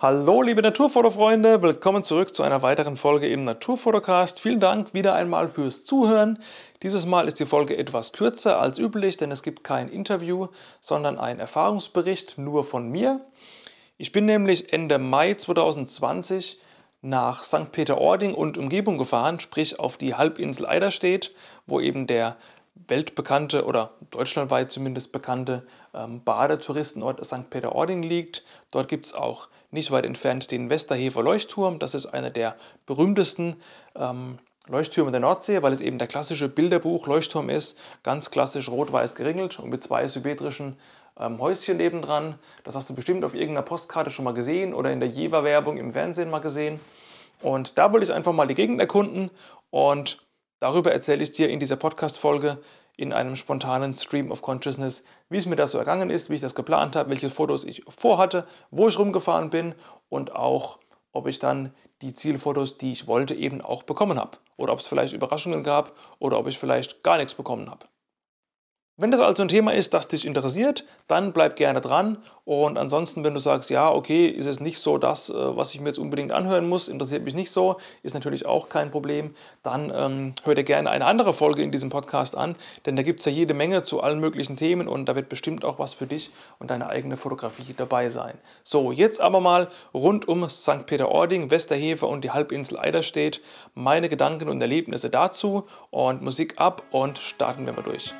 Hallo liebe Naturfotofreunde, willkommen zurück zu einer weiteren Folge im Naturfotocast. Vielen Dank wieder einmal fürs Zuhören. Dieses Mal ist die Folge etwas kürzer als üblich, denn es gibt kein Interview, sondern einen Erfahrungsbericht nur von mir. Ich bin nämlich Ende Mai 2020 nach St. Peter-Ording und Umgebung gefahren, sprich auf die Halbinsel Eiderstedt, wo eben der weltbekannte oder deutschlandweit zumindest bekannte ähm, Badetouristenort St. Peter-Ording liegt. Dort gibt es auch nicht weit entfernt den Westerhefer Leuchtturm. Das ist einer der berühmtesten ähm, Leuchttürme der Nordsee, weil es eben der klassische Bilderbuch-Leuchtturm ist. Ganz klassisch rot-weiß geringelt und mit zwei symmetrischen ähm, Häuschen nebendran. Das hast du bestimmt auf irgendeiner Postkarte schon mal gesehen oder in der Jever-Werbung im Fernsehen mal gesehen. Und da wollte ich einfach mal die Gegend erkunden und Darüber erzähle ich dir in dieser Podcast-Folge in einem spontanen Stream of Consciousness, wie es mir das so ergangen ist, wie ich das geplant habe, welche Fotos ich vorhatte, wo ich rumgefahren bin und auch, ob ich dann die Zielfotos, die ich wollte, eben auch bekommen habe. Oder ob es vielleicht Überraschungen gab oder ob ich vielleicht gar nichts bekommen habe. Wenn das also ein Thema ist, das dich interessiert, dann bleib gerne dran. Und ansonsten, wenn du sagst, ja, okay, ist es nicht so das, äh, was ich mir jetzt unbedingt anhören muss, interessiert mich nicht so, ist natürlich auch kein Problem, dann ähm, hör dir gerne eine andere Folge in diesem Podcast an, denn da gibt es ja jede Menge zu allen möglichen Themen und da wird bestimmt auch was für dich und deine eigene Fotografie dabei sein. So, jetzt aber mal rund um St. Peter-Ording, Westerhefer und die Halbinsel Eiderstedt, meine Gedanken und Erlebnisse dazu und Musik ab und starten wir mal durch.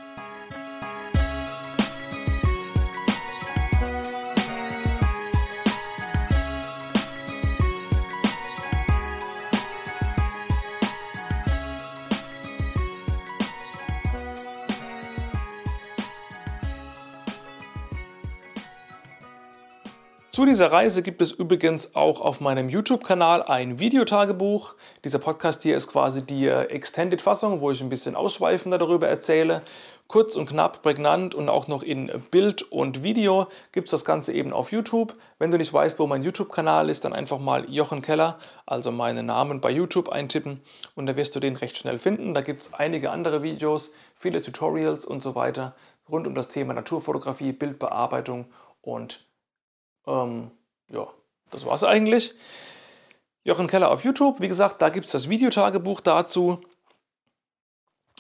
Zu dieser Reise gibt es übrigens auch auf meinem YouTube-Kanal ein Videotagebuch. Dieser Podcast hier ist quasi die äh, Extended-Fassung, wo ich ein bisschen ausschweifender darüber erzähle. Kurz und knapp, prägnant und auch noch in Bild und Video gibt es das Ganze eben auf YouTube. Wenn du nicht weißt, wo mein YouTube-Kanal ist, dann einfach mal Jochen Keller, also meinen Namen bei YouTube eintippen und da wirst du den recht schnell finden. Da gibt es einige andere Videos, viele Tutorials und so weiter rund um das Thema Naturfotografie, Bildbearbeitung und ähm, ja, das war es eigentlich. Jochen Keller auf YouTube, wie gesagt, da gibt es das Videotagebuch dazu.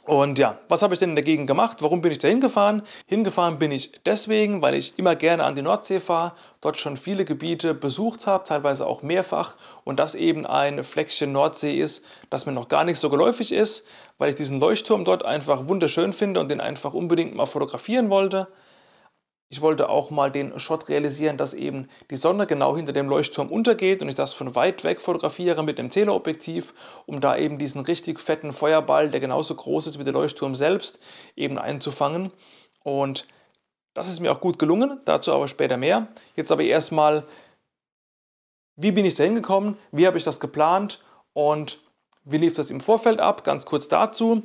Und ja, was habe ich denn dagegen gemacht? Warum bin ich da hingefahren? Hingefahren bin ich deswegen, weil ich immer gerne an die Nordsee fahre, dort schon viele Gebiete besucht habe, teilweise auch mehrfach und das eben ein Fleckchen Nordsee ist, das mir noch gar nicht so geläufig ist, weil ich diesen Leuchtturm dort einfach wunderschön finde und den einfach unbedingt mal fotografieren wollte. Ich wollte auch mal den Shot realisieren, dass eben die Sonne genau hinter dem Leuchtturm untergeht und ich das von weit weg fotografiere mit dem Teleobjektiv, um da eben diesen richtig fetten Feuerball, der genauso groß ist wie der Leuchtturm selbst, eben einzufangen. Und das ist mir auch gut gelungen, dazu aber später mehr. Jetzt aber erstmal, wie bin ich da hingekommen, wie habe ich das geplant und wie lief das im Vorfeld ab? Ganz kurz dazu.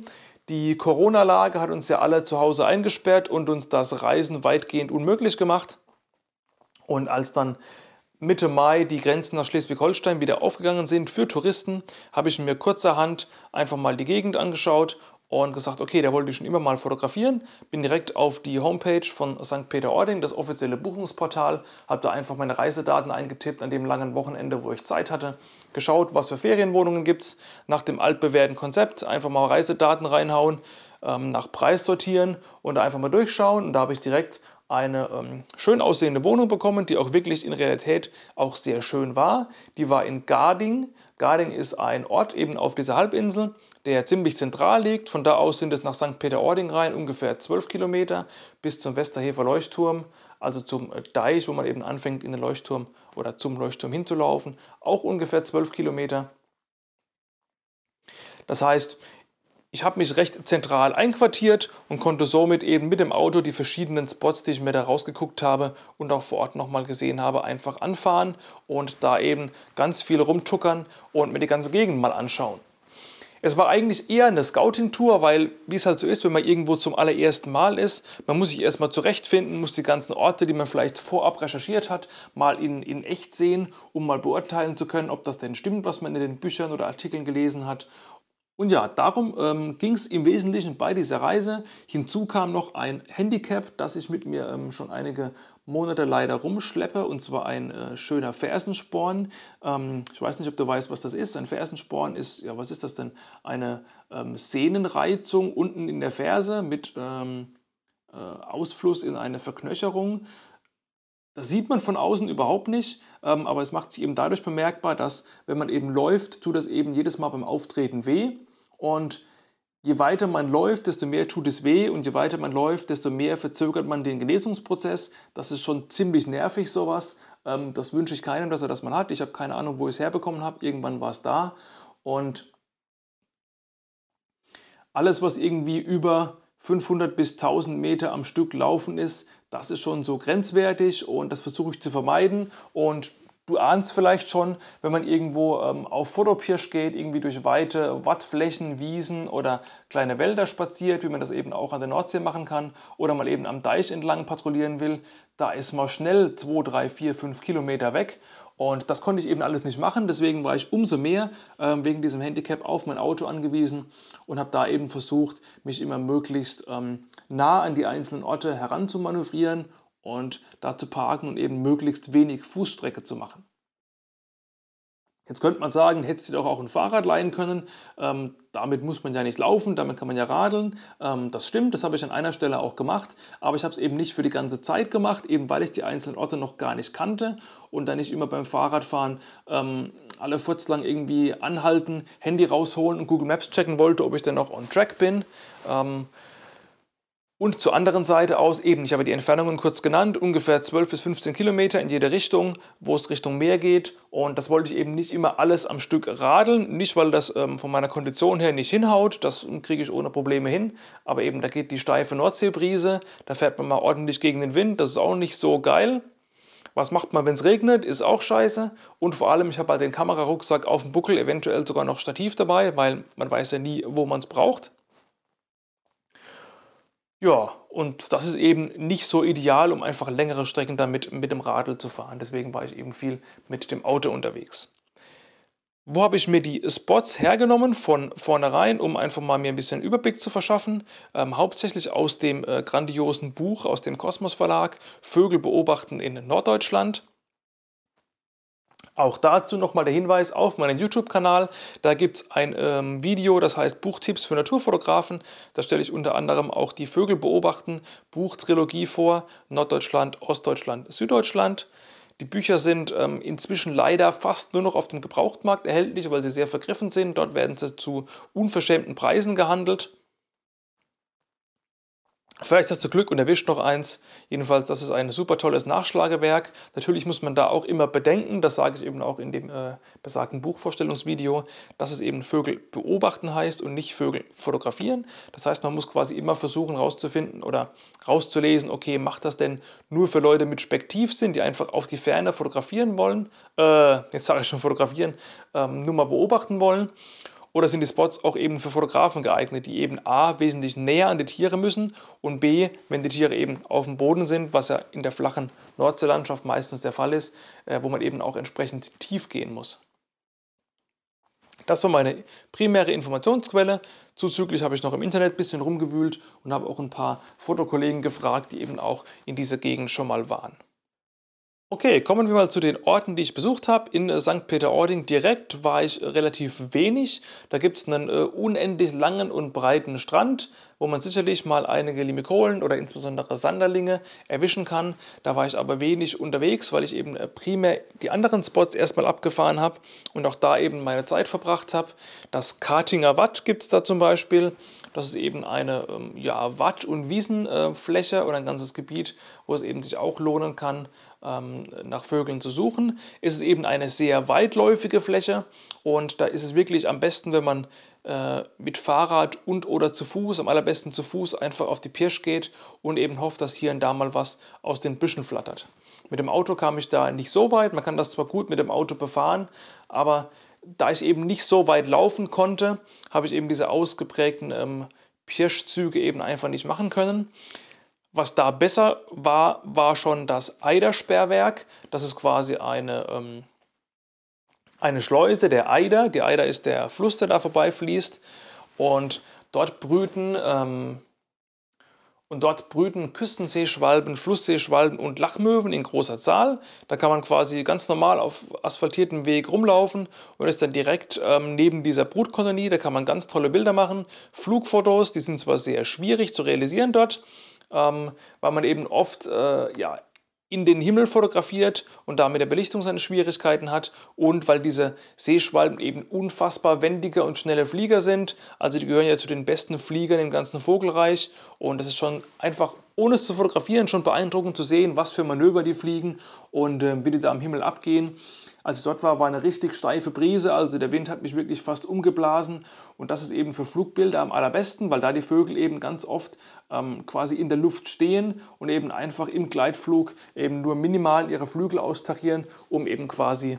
Die Corona-Lage hat uns ja alle zu Hause eingesperrt und uns das Reisen weitgehend unmöglich gemacht. Und als dann Mitte Mai die Grenzen nach Schleswig-Holstein wieder aufgegangen sind für Touristen, habe ich mir kurzerhand einfach mal die Gegend angeschaut und gesagt, okay, da wollte ich schon immer mal fotografieren. Bin direkt auf die Homepage von St. Peter-Ording, das offizielle Buchungsportal, habe da einfach meine Reisedaten eingetippt an dem langen Wochenende, wo ich Zeit hatte, geschaut, was für Ferienwohnungen gibt es, nach dem altbewährten Konzept einfach mal Reisedaten reinhauen, ähm, nach Preis sortieren und einfach mal durchschauen. Und da habe ich direkt eine ähm, schön aussehende Wohnung bekommen, die auch wirklich in Realität auch sehr schön war. Die war in Garding. Garding ist ein Ort eben auf dieser Halbinsel, der ziemlich zentral liegt. Von da aus sind es nach St. Peter-Ording rein ungefähr 12 Kilometer bis zum Westerhefer Leuchtturm, also zum Deich, wo man eben anfängt in den Leuchtturm oder zum Leuchtturm hinzulaufen, auch ungefähr 12 Kilometer. Das heißt, ich habe mich recht zentral einquartiert und konnte somit eben mit dem Auto die verschiedenen Spots, die ich mir da rausgeguckt habe und auch vor Ort nochmal gesehen habe, einfach anfahren und da eben ganz viel rumtuckern und mir die ganze Gegend mal anschauen. Es war eigentlich eher eine Scouting-Tour, weil, wie es halt so ist, wenn man irgendwo zum allerersten Mal ist, man muss sich erstmal zurechtfinden, muss die ganzen Orte, die man vielleicht vorab recherchiert hat, mal in, in echt sehen, um mal beurteilen zu können, ob das denn stimmt, was man in den Büchern oder Artikeln gelesen hat. Und ja, darum ähm, ging es im Wesentlichen bei dieser Reise. Hinzu kam noch ein Handicap, das ich mit mir ähm, schon einige Monate leider rumschleppe, und zwar ein äh, schöner Fersensporn. Ähm, ich weiß nicht, ob du weißt, was das ist. Ein Fersensporn ist, ja, was ist das denn? Eine ähm, Sehnenreizung unten in der Ferse mit ähm, äh, Ausfluss in eine Verknöcherung. Das sieht man von außen überhaupt nicht, ähm, aber es macht sich eben dadurch bemerkbar, dass wenn man eben läuft, tut das eben jedes Mal beim Auftreten weh. Und je weiter man läuft, desto mehr tut es weh und je weiter man läuft, desto mehr verzögert man den Genesungsprozess. Das ist schon ziemlich nervig, sowas. Ähm, das wünsche ich keinem, dass er das mal hat. Ich habe keine Ahnung, wo ich es herbekommen habe. Irgendwann war es da. Und alles, was irgendwie über 500 bis 1000 Meter am Stück laufen ist, das ist schon so grenzwertig und das versuche ich zu vermeiden. Und du ahnst vielleicht schon, wenn man irgendwo ähm, auf Fotopirsch geht, irgendwie durch weite Wattflächen, Wiesen oder kleine Wälder spaziert, wie man das eben auch an der Nordsee machen kann, oder mal eben am Deich entlang patrouillieren will, da ist man schnell 2, 3, 4, 5 Kilometer weg. Und das konnte ich eben alles nicht machen, deswegen war ich umso mehr äh, wegen diesem Handicap auf mein Auto angewiesen und habe da eben versucht, mich immer möglichst ähm, nah an die einzelnen Orte heranzumanövrieren und da zu parken und eben möglichst wenig Fußstrecke zu machen. Jetzt könnte man sagen, hättest du doch auch ein Fahrrad leihen können. Ähm, damit muss man ja nicht laufen, damit kann man ja radeln. Ähm, das stimmt, das habe ich an einer Stelle auch gemacht. Aber ich habe es eben nicht für die ganze Zeit gemacht, eben weil ich die einzelnen Orte noch gar nicht kannte und dann nicht immer beim Fahrradfahren ähm, alle Furz lang irgendwie anhalten, Handy rausholen und Google Maps checken wollte, ob ich denn noch on track bin. Und zur anderen Seite aus eben, ich habe die Entfernungen kurz genannt, ungefähr 12 bis 15 Kilometer in jede Richtung, wo es Richtung Meer geht. Und das wollte ich eben nicht immer alles am Stück radeln. Nicht, weil das ähm, von meiner Kondition her nicht hinhaut, das kriege ich ohne Probleme hin. Aber eben, da geht die steife Nordseebrise, da fährt man mal ordentlich gegen den Wind, das ist auch nicht so geil. Was macht man, wenn es regnet? Ist auch scheiße. Und vor allem, ich habe halt den Kamerarucksack auf dem Buckel, eventuell sogar noch Stativ dabei, weil man weiß ja nie, wo man es braucht. Ja, und das ist eben nicht so ideal, um einfach längere Strecken damit mit dem Radl zu fahren. Deswegen war ich eben viel mit dem Auto unterwegs. Wo habe ich mir die Spots hergenommen? Von vornherein, um einfach mal mir ein bisschen Überblick zu verschaffen. Ähm, hauptsächlich aus dem äh, grandiosen Buch aus dem Kosmos Verlag Vögel beobachten in Norddeutschland. Auch dazu nochmal der Hinweis auf meinen YouTube-Kanal. Da gibt es ein ähm, Video, das heißt Buchtipps für Naturfotografen. Da stelle ich unter anderem auch die Vögel beobachten Buchtrilogie vor. Norddeutschland, Ostdeutschland, Süddeutschland. Die Bücher sind ähm, inzwischen leider fast nur noch auf dem Gebrauchtmarkt erhältlich, weil sie sehr vergriffen sind. Dort werden sie zu unverschämten Preisen gehandelt. Vielleicht hast du Glück und erwischt noch eins. Jedenfalls, das ist ein super tolles Nachschlagewerk. Natürlich muss man da auch immer bedenken, das sage ich eben auch in dem äh, besagten Buchvorstellungsvideo, dass es eben Vögel beobachten heißt und nicht Vögel fotografieren. Das heißt, man muss quasi immer versuchen herauszufinden oder rauszulesen, okay, macht das denn nur für Leute mit Spektivsinn, die einfach auf die Ferne fotografieren wollen, äh, jetzt sage ich schon fotografieren, ähm, nur mal beobachten wollen oder sind die Spots auch eben für Fotografen geeignet, die eben A, wesentlich näher an die Tiere müssen und B, wenn die Tiere eben auf dem Boden sind, was ja in der flachen Nordseelandschaft meistens der Fall ist, äh, wo man eben auch entsprechend tief gehen muss. Das war meine primäre Informationsquelle. Zuzüglich habe ich noch im Internet ein bisschen rumgewühlt und habe auch ein paar Fotokollegen gefragt, die eben auch in dieser Gegend schon mal waren. Okay, kommen wir mal zu den Orten, die ich besucht habe. In St. Peter-Ording direkt war ich relativ wenig. Da gibt es einen äh, unendlich langen und breiten Strand, wo man sicherlich mal einige Limikolen oder insbesondere Sanderlinge erwischen kann. Da war ich aber wenig unterwegs, weil ich eben äh, primär die anderen Spots erstmal abgefahren habe und auch da eben meine Zeit verbracht habe. Das Kartinger Watt gibt es da zum Beispiel. Das ist eben eine ähm, ja, Watt- und Wiesenfläche äh, oder ein ganzes Gebiet, wo es eben sich auch lohnen kann, ähm, nach Vögeln zu suchen. Es ist eben eine sehr weitläufige Fläche und da ist es wirklich am besten, wenn man äh, mit Fahrrad und oder zu Fuß, am allerbesten zu Fuß, einfach auf die Pirsch geht und eben hofft, dass hier und da mal was aus den Büschen flattert. Mit dem Auto kam ich da nicht so weit, man kann das zwar gut mit dem Auto befahren, aber da ich eben nicht so weit laufen konnte, habe ich eben diese ausgeprägten ähm, Pirschzüge eben einfach nicht machen können. Was da besser war, war schon das Eidersperrwerk. Das ist quasi eine, ähm, eine Schleuse der Eider. Die Eider ist der Fluss, der da vorbeifließt. Und dort brüten ähm, und dort brüten Küstenseeschwalben, Flussseeschwalben und Lachmöwen in großer Zahl. Da kann man quasi ganz normal auf asphaltiertem Weg rumlaufen und ist dann direkt ähm, neben dieser Brutkolonie. Da kann man ganz tolle Bilder machen. Flugfotos, die sind zwar sehr schwierig zu realisieren dort, ähm, weil man eben oft äh, ja, in den Himmel fotografiert und damit der Belichtung seine Schwierigkeiten hat und weil diese Seeschwalben eben unfassbar wendige und schnelle Flieger sind. Also die gehören ja zu den besten Fliegern im ganzen Vogelreich und das ist schon einfach, ohne es zu fotografieren, schon beeindruckend zu sehen, was für Manöver die fliegen und äh, wie die da am Himmel abgehen. Als ich dort war, war eine richtig steife Brise, also der Wind hat mich wirklich fast umgeblasen. Und das ist eben für Flugbilder am allerbesten, weil da die Vögel eben ganz oft ähm, quasi in der Luft stehen und eben einfach im Gleitflug eben nur minimal ihre Flügel austarieren, um eben quasi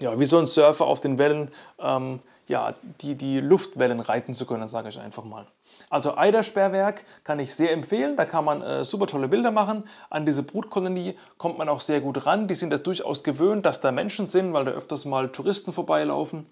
ja, wie so ein Surfer auf den Wellen ähm, ja, die, die Luftwellen reiten zu können, sage ich einfach mal. Also Eidersperrwerk kann ich sehr empfehlen, da kann man äh, super tolle Bilder machen. An diese Brutkolonie kommt man auch sehr gut ran. Die sind das durchaus gewöhnt, dass da Menschen sind, weil da öfters mal Touristen vorbeilaufen.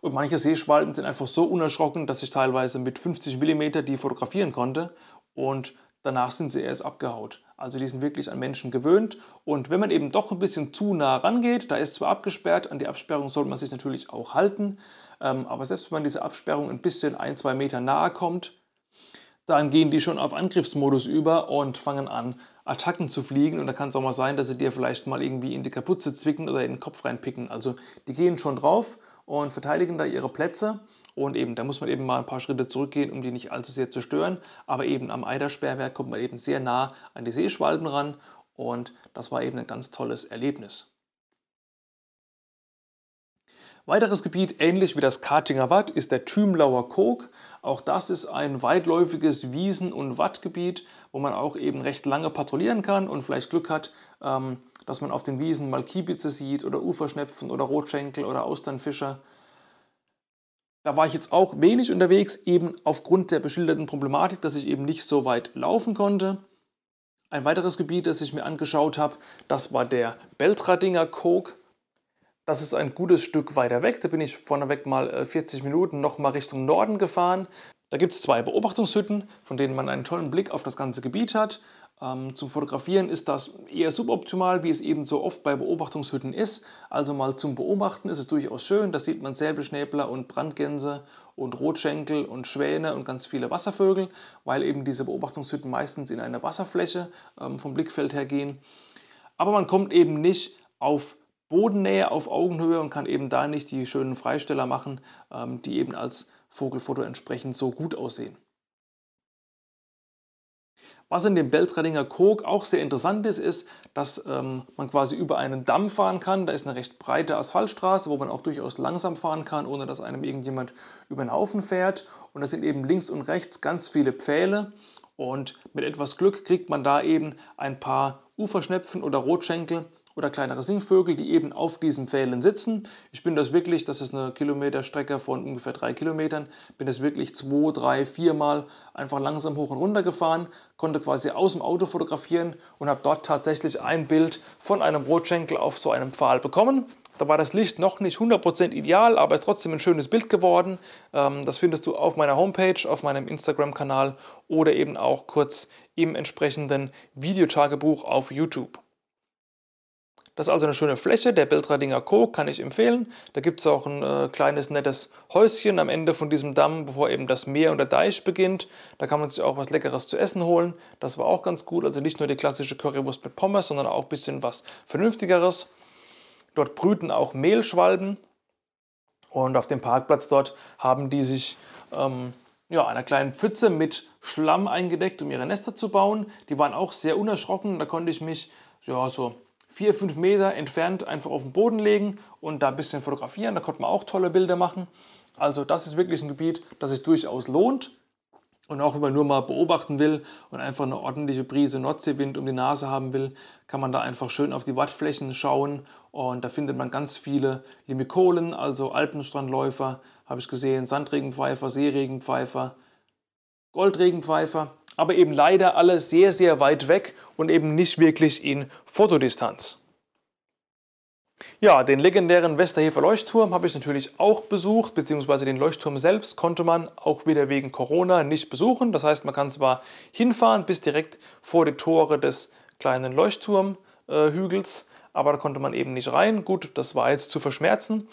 Und manche Seeschwalben sind einfach so unerschrocken, dass ich teilweise mit 50 mm die fotografieren konnte. Und danach sind sie erst abgehaut. Also die sind wirklich an Menschen gewöhnt. Und wenn man eben doch ein bisschen zu nah rangeht, da ist zwar abgesperrt, an die Absperrung sollte man sich natürlich auch halten, ähm, aber selbst wenn man diese Absperrung ein bisschen ein, zwei Meter nahe kommt, dann gehen die schon auf Angriffsmodus über und fangen an, Attacken zu fliegen. Und da kann es auch mal sein, dass sie dir vielleicht mal irgendwie in die Kapuze zwicken oder in den Kopf reinpicken. Also die gehen schon drauf und verteidigen da ihre Plätze. Und eben, da muss man eben mal ein paar Schritte zurückgehen, um die nicht allzu sehr zu stören. Aber eben am Eidersperrwerk kommt man eben sehr nah an die Seeschwalben ran. Und das war eben ein ganz tolles Erlebnis. Weiteres Gebiet, ähnlich wie das Kartinger Watt, ist der Thümlauer Kog. Auch das ist ein weitläufiges Wiesen- und Wattgebiet, wo man auch eben recht lange patrouillieren kann und vielleicht Glück hat, ähm, dass man auf den Wiesen mal Kiebitze sieht oder Uferschnepfen oder Rotschenkel oder Austernfischer. Da war ich jetzt auch wenig unterwegs, eben aufgrund der beschilderten Problematik, dass ich eben nicht so weit laufen konnte. Ein weiteres Gebiet, das ich mir angeschaut habe, das war der Beltradinger Kog. Das ist ein gutes Stück weiter weg. Da bin ich vorneweg mal 40 äh, Minuten noch mal Richtung Norden gefahren. Da gibt es zwei Beobachtungshütten, von denen man einen tollen Blick auf das ganze Gebiet hat. Ähm, zum Fotografieren ist das eher suboptimal, wie es eben so oft bei Beobachtungshütten ist. Also mal zum Beobachten ist es durchaus schön. Da sieht man Säbelschnäbler und Brandgänse und Rotschenkel und Schwäne und ganz viele Wasservögel, weil eben diese Beobachtungshütten meistens in eine Wasserfläche ähm, vom Blickfeld her gehen. Aber man kommt eben nicht auf Bodennähe, auf Augenhöhe und kann eben da nicht die schönen Freisteller machen, ähm, die eben als Vogelfoto entsprechend so gut aussehen. Was in dem Beltradinger Kog auch sehr interessant ist, ist, dass ähm, man quasi über einen Damm fahren kann. Da ist eine recht breite Asphaltstraße, wo man auch durchaus langsam fahren kann, ohne dass einem irgendjemand über den Haufen fährt. Und da sind eben links und rechts ganz viele Pfähle. Und mit etwas Glück kriegt man da eben ein paar Uferschnepfen oder Rotschenkel oder kleinere Singvögel, die eben auf diesen Pfählen sitzen. Ich bin das wirklich, das ist eine Kilometerstrecke von ungefähr drei Kilometern, bin das wirklich zwei, drei, viermal einfach langsam hoch und runter gefahren, konnte quasi aus dem Auto fotografieren und habe dort tatsächlich ein Bild von einem Rotschenkel auf so einem Pfahl bekommen. Da war das Licht noch nicht 100% ideal, aber ist trotzdem ein schönes Bild geworden. Ähm, das findest du auf meiner Homepage, auf meinem Instagram-Kanal oder eben auch kurz im entsprechenden Videotagebuch auf YouTube. Das ist also eine schöne Fläche, der Beltradinger Co. kann ich empfehlen. Da gibt es auch ein äh, kleines nettes Häuschen am Ende von diesem Damm, bevor eben das Meer und der Deich beginnt. Da kann man sich auch was Leckeres zu essen holen. Das war auch ganz gut. Also nicht nur die klassische Currywurst mit Pommes, sondern auch ein bisschen was Vernünftigeres. Dort brüten auch Mehlschwalben. Und auf dem Parkplatz dort haben die sich ähm, ja, einer kleinen Pfütze mit Schlamm eingedeckt, um ihre Nester zu bauen. Die waren auch sehr unerschrocken. Da konnte ich mich ja, so vier, fünf Meter entfernt einfach auf den Boden legen und da ein bisschen fotografieren. Da konnte man auch tolle Bilder machen. Also das ist wirklich ein Gebiet, das sich durchaus lohnt. Und auch wenn man nur mal beobachten will und einfach eine ordentliche Prise Nordseewind um die Nase haben will, kann man da einfach schön auf die Wattflächen schauen. Und da findet man ganz viele Limikolen, also Alpenstrandläufer, habe ich gesehen, Sandregenpfeifer, Seeregenpfeifer, Goldregenpfeifer aber eben leider alle sehr, sehr weit weg und eben nicht wirklich in Fotodistanz. Ja, den legendären Westerhefer Leuchtturm habe ich natürlich auch besucht, beziehungsweise den Leuchtturm selbst konnte man auch wieder wegen Corona nicht besuchen. Das heißt, man kann zwar hinfahren bis direkt vor die Tore des kleinen Leuchtturmhügels, aber da konnte man eben nicht rein. Gut, das war jetzt zu verschmerzen.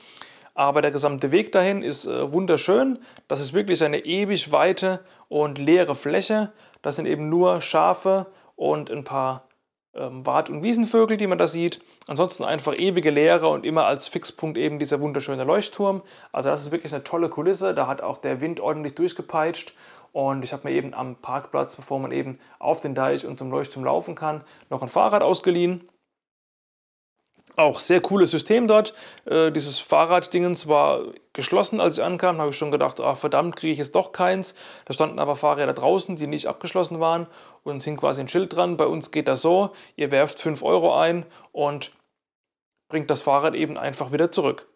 Aber der gesamte Weg dahin ist äh, wunderschön. Das ist wirklich eine ewig weite und leere Fläche. Das sind eben nur Schafe und ein paar ähm, Wart- und Wiesenvögel, die man da sieht. Ansonsten einfach ewige Leere und immer als Fixpunkt eben dieser wunderschöne Leuchtturm. Also das ist wirklich eine tolle Kulisse. Da hat auch der Wind ordentlich durchgepeitscht. Und ich habe mir eben am Parkplatz, bevor man eben auf den Deich und zum Leuchtturm laufen kann, noch ein Fahrrad ausgeliehen. Auch sehr cooles System dort. Äh, dieses Fahrraddingens war geschlossen, als ich ankam. Habe ich schon gedacht, ach verdammt, kriege ich jetzt doch keins. Da standen aber Fahrräder draußen, die nicht abgeschlossen waren. Und es hing quasi ein Schild dran. Bei uns geht das so, ihr werft 5 Euro ein und bringt das Fahrrad eben einfach wieder zurück.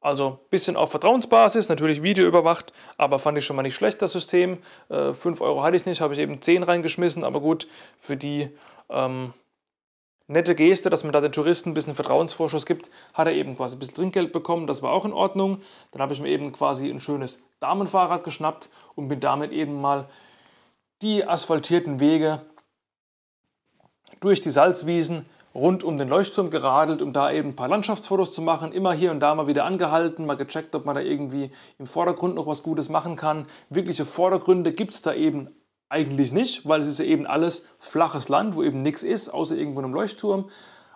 Also ein bisschen auf Vertrauensbasis, natürlich Video überwacht, aber fand ich schon mal nicht schlecht, das System. Äh, 5 Euro hatte ich nicht, habe ich eben 10 reingeschmissen, aber gut, für die ähm, nette Geste, dass man da den Touristen ein bisschen Vertrauensvorschuss gibt, hat er eben quasi ein bisschen Trinkgeld bekommen, das war auch in Ordnung. Dann habe ich mir eben quasi ein schönes Damenfahrrad geschnappt und bin damit eben mal die asphaltierten Wege durch die Salzwiesen rund um den Leuchtturm geradelt, um da eben ein paar Landschaftsfotos zu machen. Immer hier und da mal wieder angehalten, mal gecheckt, ob man da irgendwie im Vordergrund noch was Gutes machen kann. Wirkliche Vordergründe gibt es da eben eigentlich nicht, weil es ist ja eben alles flaches Land, wo eben nichts ist, außer irgendwo einem Leuchtturm.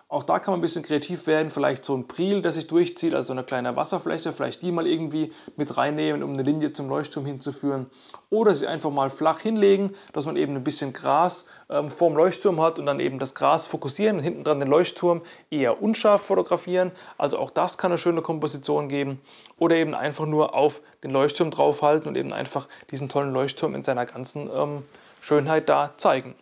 Auch da kann man ein bisschen kreativ werden, vielleicht so ein Priel, das sich durchzieht, also eine kleine Wasserfläche, vielleicht die mal irgendwie mit reinnehmen, um eine Linie zum Leuchtturm hinzuführen. Oder sie einfach mal flach hinlegen, dass man eben ein bisschen Gras ähm, vorm Leuchtturm hat und dann eben das Gras fokussieren und hinten dran den Leuchtturm eher unscharf fotografieren. Also auch das kann eine schöne Komposition geben. Oder eben einfach nur auf den Leuchtturm draufhalten und eben einfach diesen tollen Leuchtturm in seiner ganzen ähm, Schönheit da zeigen.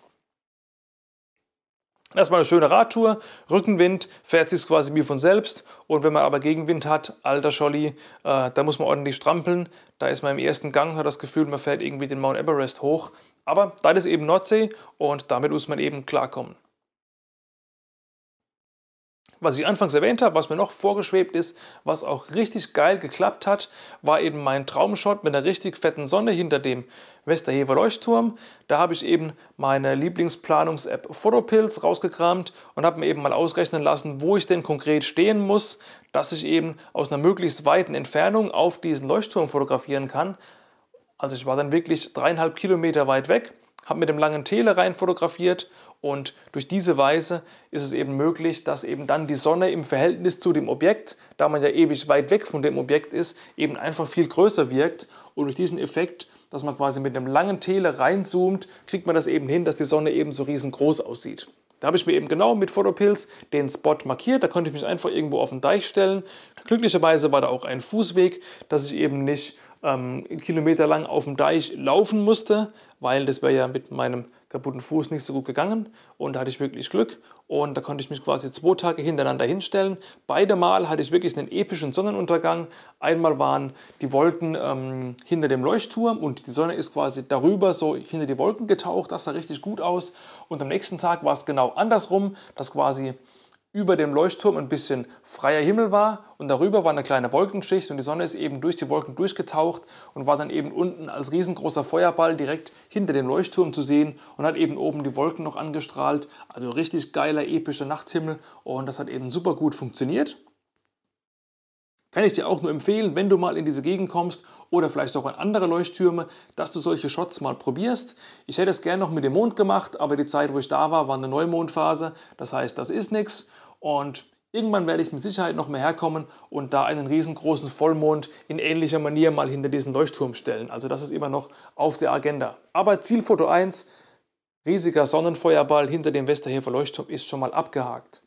Erstmal eine schöne Radtour, Rückenwind fährt sich quasi wie von selbst und wenn man aber Gegenwind hat, alter Scholli, äh, da muss man ordentlich strampeln. Da ist man im ersten Gang, hat das Gefühl, man fährt irgendwie den Mount Everest hoch. Aber da ist eben Nordsee und damit muss man eben klarkommen. Was ich anfangs erwähnt habe, was mir noch vorgeschwebt ist, was auch richtig geil geklappt hat, war eben mein Traumshot mit einer richtig fetten Sonne hinter dem Westerhever Leuchtturm. Da habe ich eben meine Lieblingsplanungs-App Photopills rausgekramt und habe mir eben mal ausrechnen lassen, wo ich denn konkret stehen muss, dass ich eben aus einer möglichst weiten Entfernung auf diesen Leuchtturm fotografieren kann. Also ich war dann wirklich dreieinhalb Kilometer weit weg habe mit dem langen Tele rein fotografiert und durch diese Weise ist es eben möglich, dass eben dann die Sonne im Verhältnis zu dem Objekt, da man ja ewig weit weg von dem Objekt ist, eben einfach viel größer wirkt und durch diesen Effekt, dass man quasi mit einem langen Tele reinzoomt, kriegt man das eben hin, dass die Sonne eben so riesengroß aussieht. Da habe ich mir eben genau mit Photopills den Spot markiert, da konnte ich mich einfach irgendwo auf den Deich stellen. Glücklicherweise war da auch ein Fußweg, dass ich eben nicht ähm, kilometerlang auf dem Deich laufen musste, weil das wäre ja mit meinem kaputten Fuß nicht so gut gegangen. Und da hatte ich wirklich Glück und da konnte ich mich quasi zwei Tage hintereinander hinstellen. Beide Mal hatte ich wirklich einen epischen Sonnenuntergang. Einmal waren die Wolken ähm, hinter dem Leuchtturm und die Sonne ist quasi darüber so hinter die Wolken getaucht. Das sah richtig gut aus. Und am nächsten Tag war es genau andersrum, dass quasi über dem Leuchtturm ein bisschen freier Himmel war und darüber war eine kleine Wolkenschicht und die Sonne ist eben durch die Wolken durchgetaucht und war dann eben unten als riesengroßer Feuerball direkt hinter dem Leuchtturm zu sehen und hat eben oben die Wolken noch angestrahlt. Also richtig geiler, epischer Nachthimmel und das hat eben super gut funktioniert. Kann ich dir auch nur empfehlen, wenn du mal in diese Gegend kommst oder vielleicht auch an andere Leuchttürme, dass du solche Shots mal probierst. Ich hätte es gerne noch mit dem Mond gemacht, aber die Zeit, wo ich da war, war eine Neumondphase. Das heißt, das ist nichts. Und irgendwann werde ich mit Sicherheit noch mehr herkommen und da einen riesengroßen Vollmond in ähnlicher Manier mal hinter diesen Leuchtturm stellen. Also das ist immer noch auf der Agenda. Aber Zielfoto 1, riesiger Sonnenfeuerball hinter dem Westerhefer Leuchtturm ist schon mal abgehakt.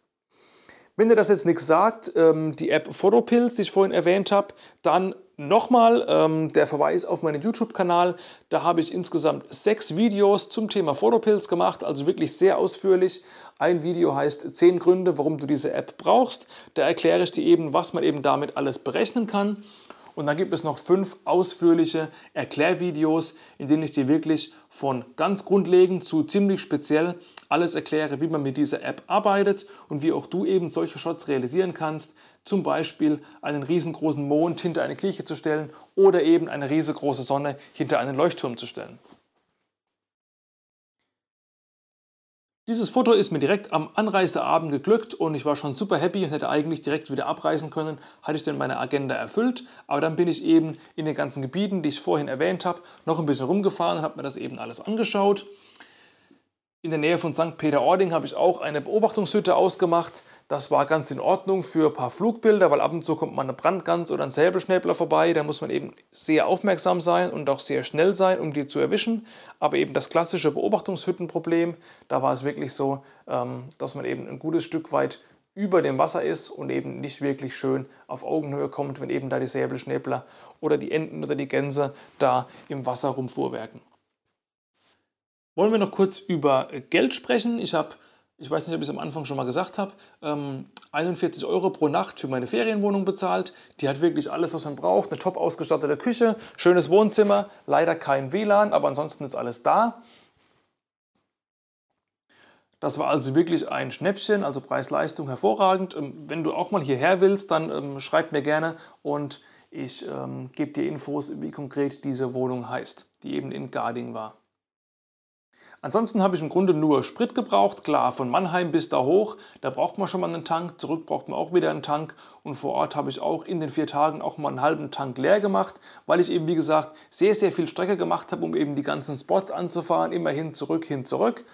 Wenn dir das jetzt nichts sagt, ähm, die App Photopills, die ich vorhin erwähnt habe, dann nochmal ähm, der Verweis auf meinen YouTube-Kanal. Da habe ich insgesamt sechs Videos zum Thema Photopills gemacht, also wirklich sehr ausführlich. Ein Video heißt 10 Gründe, warum du diese App brauchst. Da erkläre ich dir eben, was man eben damit alles berechnen kann. Und dann gibt es noch fünf ausführliche Erklärvideos, in denen ich dir wirklich von ganz grundlegend zu ziemlich speziell alles erkläre, wie man mit dieser App arbeitet und wie auch du eben solche Shots realisieren kannst. Zum Beispiel einen riesengroßen Mond hinter eine Kirche zu stellen oder eben eine riesengroße Sonne hinter einen Leuchtturm zu stellen. Dieses Foto ist mir direkt am Anreiseabend geglückt und ich war schon super happy und hätte eigentlich direkt wieder abreisen können, hatte ich denn meine Agenda erfüllt. Aber dann bin ich eben in den ganzen Gebieten, die ich vorhin erwähnt habe, noch ein bisschen rumgefahren und habe mir das eben alles angeschaut. In der Nähe von St. Peter-Ording habe ich auch eine Beobachtungshütte ausgemacht. Das war ganz in Ordnung für ein paar Flugbilder, weil ab und zu kommt mal eine Brandgans oder ein Säbelschnäbler vorbei. Da muss man eben sehr aufmerksam sein und auch sehr schnell sein, um die zu erwischen. Aber eben das klassische Beobachtungshüttenproblem, da war es wirklich so, ähm, dass man eben ein gutes Stück weit über dem Wasser ist und eben nicht wirklich schön auf Augenhöhe kommt, wenn eben da die Säbelschnäbler oder die Enten oder die Gänse da im Wasser rumfuhrwerken. Wollen wir noch kurz über Geld sprechen? Ich habe ich weiß nicht, ob ich es am Anfang schon mal gesagt habe, ähm, 41 Euro pro Nacht für meine Ferienwohnung bezahlt. Die hat wirklich alles, was man braucht. Eine top ausgestattete Küche, schönes Wohnzimmer, leider kein WLAN, aber ansonsten ist alles da. Das war also wirklich ein Schnäppchen, also Preis-Leistung hervorragend. Ähm, wenn du auch mal hierher willst, dann ähm, schreib mir gerne und ich gebe dir Infos, wie konkret diese Wohnung heißt, die eben in Garding war. Ansonsten habe ich im Grunde nur Sprit gebraucht. Klar, von Mannheim bis da hoch, da braucht man schon mal einen Tank. Zurück braucht man auch wieder einen Tank. Und vor Ort habe ich auch in den vier Tagen auch mal einen halben Tank leer gemacht, weil ich eben, wie gesagt, sehr, sehr viel Strecke gemacht habe, um eben die ganzen Spots anzufahren. Immer hin, zurück, hin, zurück.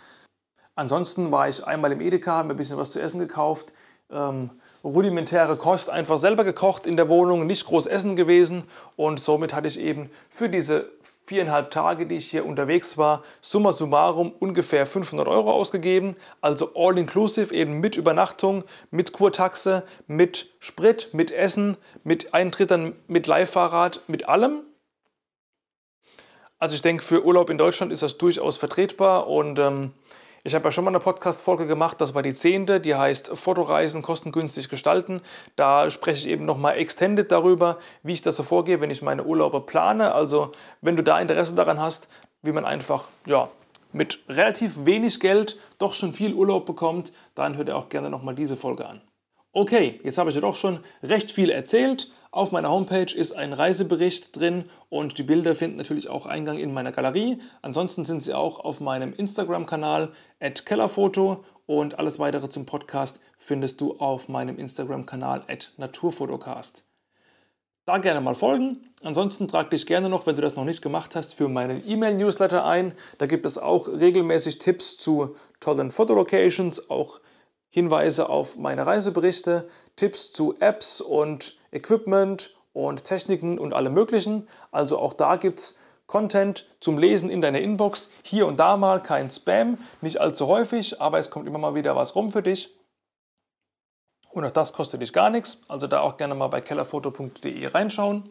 Ansonsten war ich einmal im Edeka, habe mir ein bisschen was zu essen gekauft. Ähm, rudimentäre Kost einfach selber gekocht in der Wohnung, nicht groß essen gewesen. Und somit hatte ich eben für diese viereinhalb Tage, die ich hier unterwegs war, summa summarum ungefähr 500 Euro ausgegeben. Also all inclusive, eben mit Übernachtung, mit Kurtaxe, mit Sprit, mit Essen, mit Eintrittern, mit Leihfahrrad, mit allem. Also ich denke, für Urlaub in Deutschland ist das durchaus vertretbar und ähm, ich habe ja schon mal eine Podcast-Folge gemacht, das war die zehnte, die heißt Fotoreisen kostengünstig gestalten. Da spreche ich eben nochmal extended darüber, wie ich das so vorgehe, wenn ich meine Urlaube plane. Also wenn du da Interesse daran hast, wie man einfach ja, mit relativ wenig Geld doch schon viel Urlaub bekommt, dann hört ihr auch gerne nochmal diese Folge an. Okay, jetzt habe ich ja doch schon recht viel erzählt. Auf meiner Homepage ist ein Reisebericht drin und die Bilder finden natürlich auch Eingang in meiner Galerie. Ansonsten sind sie auch auf meinem Instagram-Kanal at Kellerfoto und alles weitere zum Podcast findest du auf meinem Instagram-Kanal at Naturfotocast. Da gerne mal folgen. Ansonsten trag dich gerne noch, wenn du das noch nicht gemacht hast, für meinen E-Mail-Newsletter ein. Da gibt es auch regelmäßig Tipps zu tollen Fotolocations, auch Hinweise auf meine Reiseberichte, Tipps zu Apps und Equipment und Techniken und allem möglichen. Also auch da gibt es Content zum Lesen in deiner Inbox. Hier und da mal kein Spam, nicht allzu häufig, aber es kommt immer mal wieder was rum für dich. Und auch das kostet dich gar nichts. Also da auch gerne mal bei kellerfoto.de reinschauen.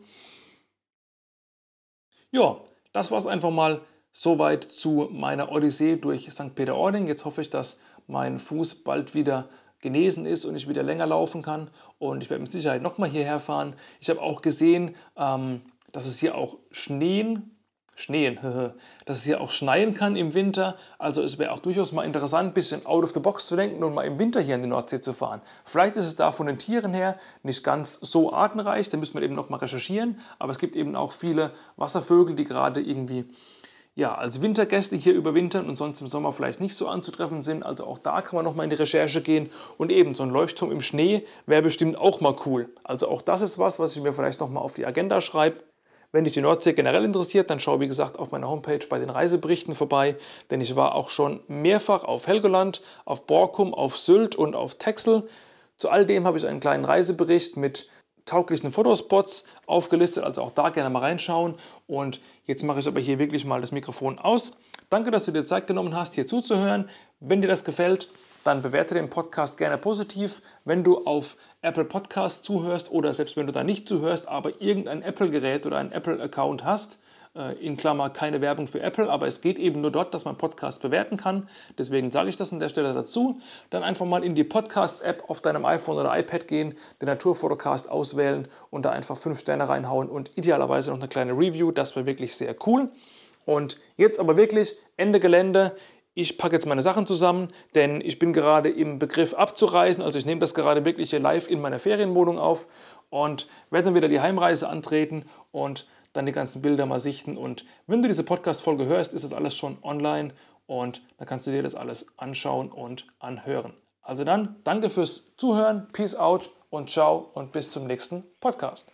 Ja, das war es einfach mal soweit zu meiner Odyssee durch St. Peter-Ording. Jetzt hoffe ich, dass mein Fuß bald wieder genesen ist und ich wieder länger laufen kann. Und ich werde mit Sicherheit nochmal hierher fahren. Ich habe auch gesehen, ähm, dass es hier auch Schneen, Schneen, dass es hier auch schneien kann im Winter. Also es wäre auch durchaus mal interessant, ein bisschen out of the box zu denken und mal im Winter hier in die Nordsee zu fahren. Vielleicht ist es da von den Tieren her nicht ganz so artenreich, da müssen wir eben noch mal recherchieren. Aber es gibt eben auch viele Wasservögel, die gerade irgendwie ja, als Wintergäste hier überwintern und sonst im Sommer vielleicht nicht so anzutreffen sind. Also auch da kann man nochmal in die Recherche gehen. Und eben so ein Leuchtturm im Schnee wäre bestimmt auch mal cool. Also auch das ist was, was ich mir vielleicht nochmal auf die Agenda schreibe. Wenn dich die Nordsee generell interessiert, dann schau wie gesagt auf meiner Homepage bei den Reiseberichten vorbei, denn ich war auch schon mehrfach auf Helgoland, auf Borkum, auf Sylt und auf Texel. Zu all dem habe ich einen kleinen Reisebericht mit tauglichen Fotospots aufgelistet, also auch da gerne mal reinschauen. Und jetzt mache ich aber hier wirklich mal das Mikrofon aus. Danke, dass du dir Zeit genommen hast, hier zuzuhören. Wenn dir das gefällt, dann bewerte den Podcast gerne positiv. Wenn du auf Apple Podcasts zuhörst oder selbst wenn du da nicht zuhörst, aber irgendein Apple-Gerät oder einen Apple-Account hast, Äh, in Klammer keine Werbung für Apple, aber es geht eben nur dort, dass man Podcast bewerten kann. Deswegen sage ich das an der Stelle dazu. Dann einfach mal in die Podcasts-App auf deinem iPhone oder iPad gehen, den Naturfotocast auswählen und da einfach fünf Sterne reinhauen und idealerweise noch eine kleine Review. Das wäre wirklich sehr cool. Und jetzt aber wirklich Ende Gelände ich packe jetzt meine Sachen zusammen, denn ich bin gerade im Begriff abzureisen. Also ich nehme das gerade wirklich hier live in meiner Ferienwohnung auf und werde dann wieder die Heimreise antreten und dann die ganzen Bilder mal sichten. Und wenn du diese Podcast-Folge hörst, ist das alles schon online und dann kannst du dir das alles anschauen und anhören. Also dann, danke fürs Zuhören, Peace out und ciao und bis zum nächsten Podcast.